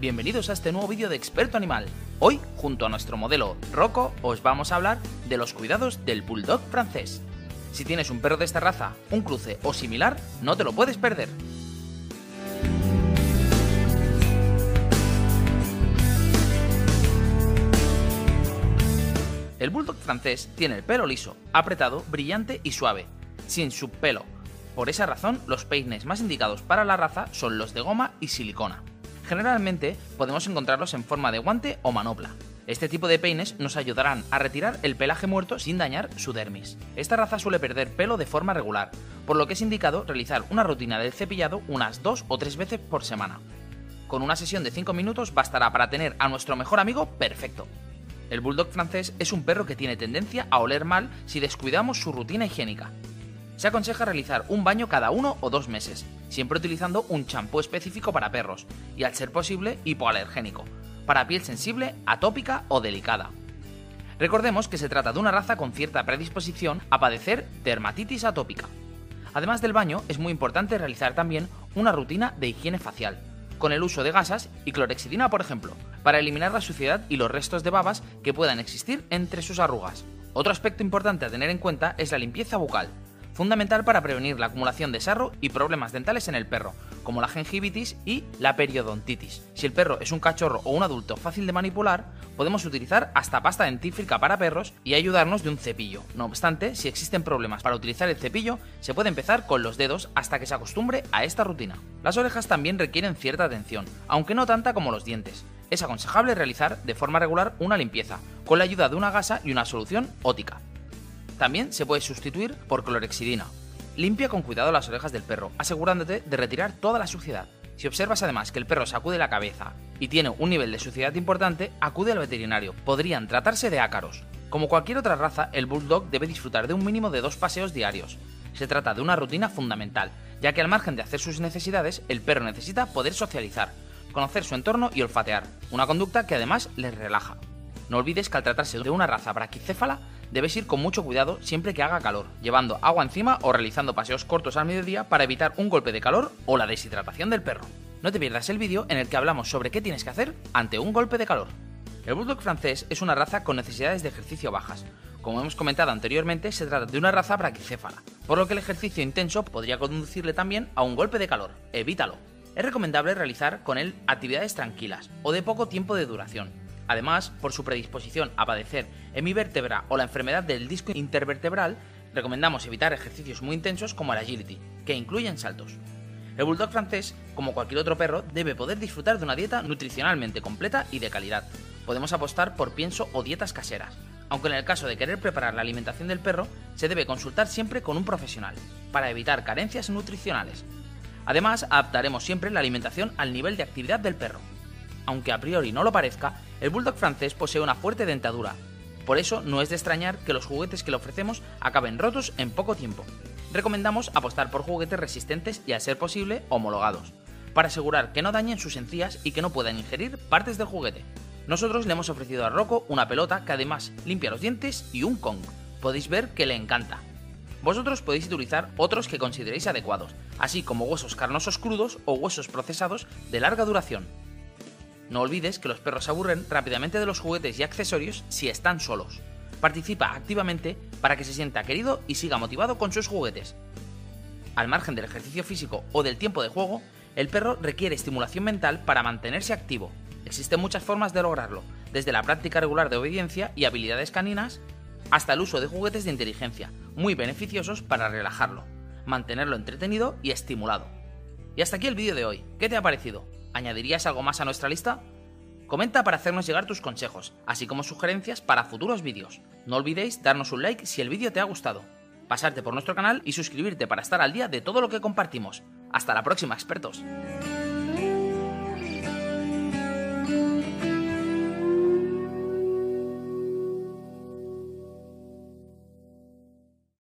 bienvenidos a este nuevo vídeo de Experto Animal. Hoy, junto a nuestro modelo Rocco, os vamos a hablar de los cuidados del Bulldog francés. Si tienes un perro de esta raza, un cruce o similar, no te lo puedes perder. El Bulldog francés tiene el pelo liso, apretado, brillante y suave, sin subpelo. Por esa razón, los peines más indicados para la raza son los de goma y silicona. Generalmente podemos encontrarlos en forma de guante o manopla. Este tipo de peines nos ayudarán a retirar el pelaje muerto sin dañar su dermis. Esta raza suele perder pelo de forma regular, por lo que es indicado realizar una rutina de cepillado unas dos o tres veces por semana. Con una sesión de 5 minutos bastará para tener a nuestro mejor amigo perfecto. El bulldog francés es un perro que tiene tendencia a oler mal si descuidamos su rutina higiénica, se aconseja realizar un baño cada uno o dos meses, siempre utilizando un champú específico para perros y, al ser posible, hipoalergénico, para piel sensible, atópica o delicada. Recordemos que se trata de una raza con cierta predisposición a padecer dermatitis atópica. Además del baño, es muy importante realizar también una rutina de higiene facial, con el uso de gasas y clorexidina, por ejemplo, para eliminar la suciedad y los restos de babas que puedan existir entre sus arrugas. Otro aspecto importante a tener en cuenta es la limpieza bucal, fundamental para prevenir la acumulación de sarro y problemas dentales en el perro, como la gingivitis y la periodontitis. Si el perro es un cachorro o un adulto fácil de manipular, podemos utilizar hasta pasta dentífrica para perros y ayudarnos de un cepillo. No obstante, si existen problemas para utilizar el cepillo, se puede empezar con los dedos hasta que se acostumbre a esta rutina. Las orejas también requieren cierta atención, aunque no tanta como los dientes. Es aconsejable realizar de forma regular una limpieza, con la ayuda de una gasa y una solución ótica. También se puede sustituir por clorexidina. Limpia con cuidado las orejas del perro, asegurándote de retirar toda la suciedad. Si observas además que el perro sacude la cabeza y tiene un nivel de suciedad importante, acude al veterinario. Podrían tratarse de ácaros. Como cualquier otra raza, el bulldog debe disfrutar de un mínimo de dos paseos diarios. Se trata de una rutina fundamental, ya que al margen de hacer sus necesidades, el perro necesita poder socializar, conocer su entorno y olfatear, una conducta que además les relaja. No olvides que al tratarse de una raza braquicéfala, debes ir con mucho cuidado siempre que haga calor, llevando agua encima o realizando paseos cortos al mediodía para evitar un golpe de calor o la deshidratación del perro. No te pierdas el vídeo en el que hablamos sobre qué tienes que hacer ante un golpe de calor. El Bulldog francés es una raza con necesidades de ejercicio bajas. Como hemos comentado anteriormente, se trata de una raza braquicéfala, por lo que el ejercicio intenso podría conducirle también a un golpe de calor. Evítalo. Es recomendable realizar con él actividades tranquilas o de poco tiempo de duración, Además, por su predisposición a padecer hemivértebra o la enfermedad del disco intervertebral, recomendamos evitar ejercicios muy intensos como el agility, que incluyen saltos. El bulldog francés, como cualquier otro perro, debe poder disfrutar de una dieta nutricionalmente completa y de calidad. Podemos apostar por pienso o dietas caseras, aunque en el caso de querer preparar la alimentación del perro, se debe consultar siempre con un profesional, para evitar carencias nutricionales. Además, adaptaremos siempre la alimentación al nivel de actividad del perro. Aunque a priori no lo parezca, el bulldog francés posee una fuerte dentadura, por eso no es de extrañar que los juguetes que le ofrecemos acaben rotos en poco tiempo. Recomendamos apostar por juguetes resistentes y, a ser posible, homologados, para asegurar que no dañen sus encías y que no puedan ingerir partes del juguete. Nosotros le hemos ofrecido a Rocco una pelota que además limpia los dientes y un Kong. Podéis ver que le encanta. Vosotros podéis utilizar otros que consideréis adecuados, así como huesos carnosos crudos o huesos procesados de larga duración. No olvides que los perros se aburren rápidamente de los juguetes y accesorios si están solos. Participa activamente para que se sienta querido y siga motivado con sus juguetes. Al margen del ejercicio físico o del tiempo de juego, el perro requiere estimulación mental para mantenerse activo. Existen muchas formas de lograrlo, desde la práctica regular de obediencia y habilidades caninas hasta el uso de juguetes de inteligencia, muy beneficiosos para relajarlo, mantenerlo entretenido y estimulado. Y hasta aquí el vídeo de hoy. ¿Qué te ha parecido? ¿Añadirías algo más a nuestra lista? Comenta para hacernos llegar tus consejos, así como sugerencias para futuros vídeos. No olvidéis darnos un like si el vídeo te ha gustado, pasarte por nuestro canal y suscribirte para estar al día de todo lo que compartimos. Hasta la próxima, expertos.